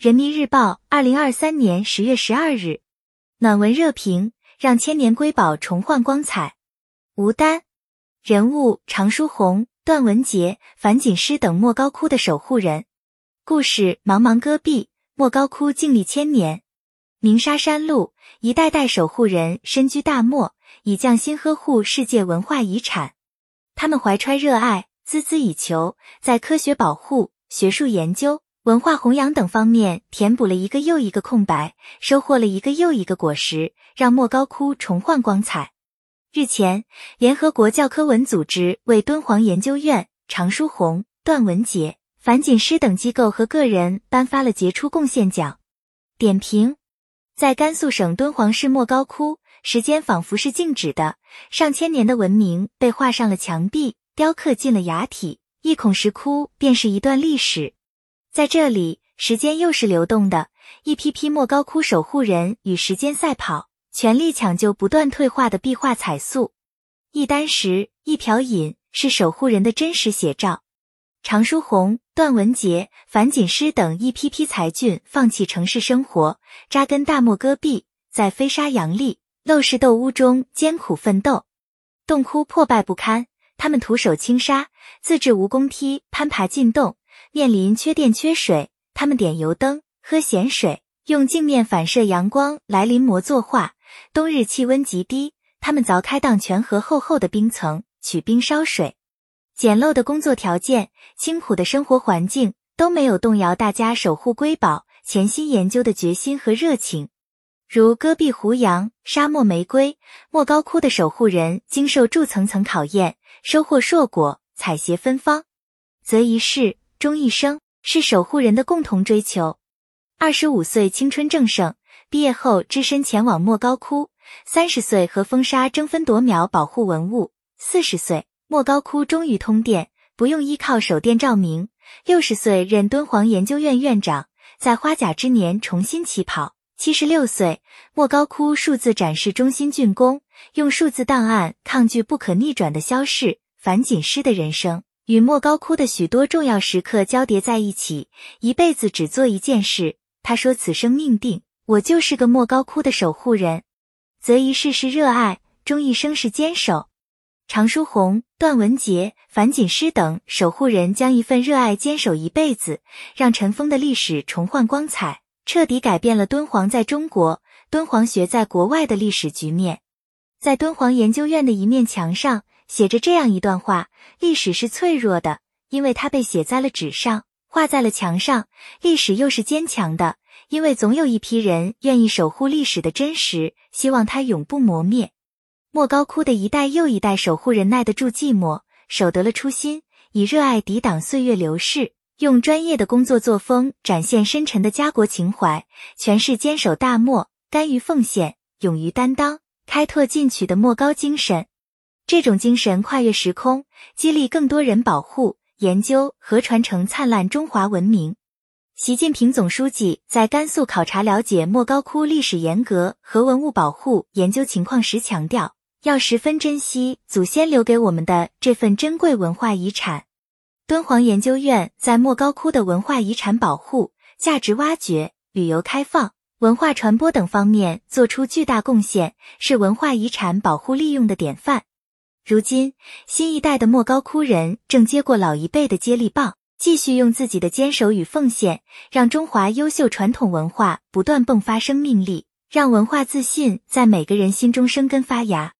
人民日报，二零二三年十月十二日，暖文热评：让千年瑰宝重焕光彩。吴丹，人物：常书鸿、段文杰、樊锦诗等莫高窟的守护人。故事：茫茫戈壁，莫高窟静立千年。鸣沙山路，一代代守护人身居大漠，以匠心呵护世界文化遗产。他们怀揣热爱，孜孜以求，在科学保护、学术研究。文化弘扬等方面填补了一个又一个空白，收获了一个又一个果实，让莫高窟重焕光彩。日前，联合国教科文组织为敦煌研究院、常书鸿、段文杰、樊锦诗等机构和个人颁发了杰出贡献奖。点评：在甘肃省敦煌市莫高窟，时间仿佛是静止的，上千年的文明被画上了墙壁，雕刻进了崖体，一孔石窟便是一段历史。在这里，时间又是流动的，一批批莫高窟守护人与时间赛跑，全力抢救不断退化的壁画彩塑。一箪食，一瓢饮，是守护人的真实写照。常书鸿、段文杰、樊锦诗等一批批才俊，放弃城市生活，扎根大漠戈壁，在飞沙扬砾、陋室斗屋中艰苦奋斗。洞窟破败不堪，他们徒手轻沙，自制蜈蚣梯，攀爬进洞。面临缺电缺水，他们点油灯喝咸水，用镜面反射阳光来临摹作画。冬日气温极低，他们凿开荡泉河厚厚的冰层，取冰烧水。简陋的工作条件，清苦的生活环境都没有动摇大家守护瑰宝、潜心研究的决心和热情。如戈壁胡杨、沙漠玫瑰、莫高窟的守护人，经受住层层考验，收获硕果，采撷芬芳，择一世。终一生是守护人的共同追求。二十五岁青春正盛，毕业后只身前往莫高窟；三十岁和风沙争分夺秒保护文物；四十岁莫高窟终于通电，不用依靠手电照明；六十岁任敦煌研究院院长，在花甲之年重新起跑；七十六岁莫高窟数字展示中心竣工，用数字档案抗拒不可逆转的消逝。樊锦诗的人生。与莫高窟的许多重要时刻交叠在一起，一辈子只做一件事。他说：“此生命定，我就是个莫高窟的守护人。择一世是热爱，终一生是坚守。”常书鸿、段文杰、樊锦诗等守护人将一份热爱坚守一辈子，让尘封的历史重焕光彩，彻底改变了敦煌在中国、敦煌学在国外的历史局面。在敦煌研究院的一面墙上。写着这样一段话：历史是脆弱的，因为它被写在了纸上，画在了墙上；历史又是坚强的，因为总有一批人愿意守护历史的真实，希望它永不磨灭。莫高窟的一代又一代守护人耐得住寂寞，守得了初心，以热爱抵挡岁月流逝，用专业的工作作风展现深沉的家国情怀，诠释坚守大漠、甘于奉献、勇于担当、开拓进取的莫高精神。这种精神跨越时空，激励更多人保护、研究和传承灿烂中华文明。习近平总书记在甘肃考察了解莫高窟历史沿革和文物保护研究情况时强调，要十分珍惜祖先留给我们的这份珍贵文化遗产。敦煌研究院在莫高窟的文化遗产保护、价值挖掘、旅游开放、文化传播等方面做出巨大贡献，是文化遗产保护利用的典范。如今，新一代的莫高窟人正接过老一辈的接力棒，继续用自己的坚守与奉献，让中华优秀传统文化不断迸发生命力，让文化自信在每个人心中生根发芽。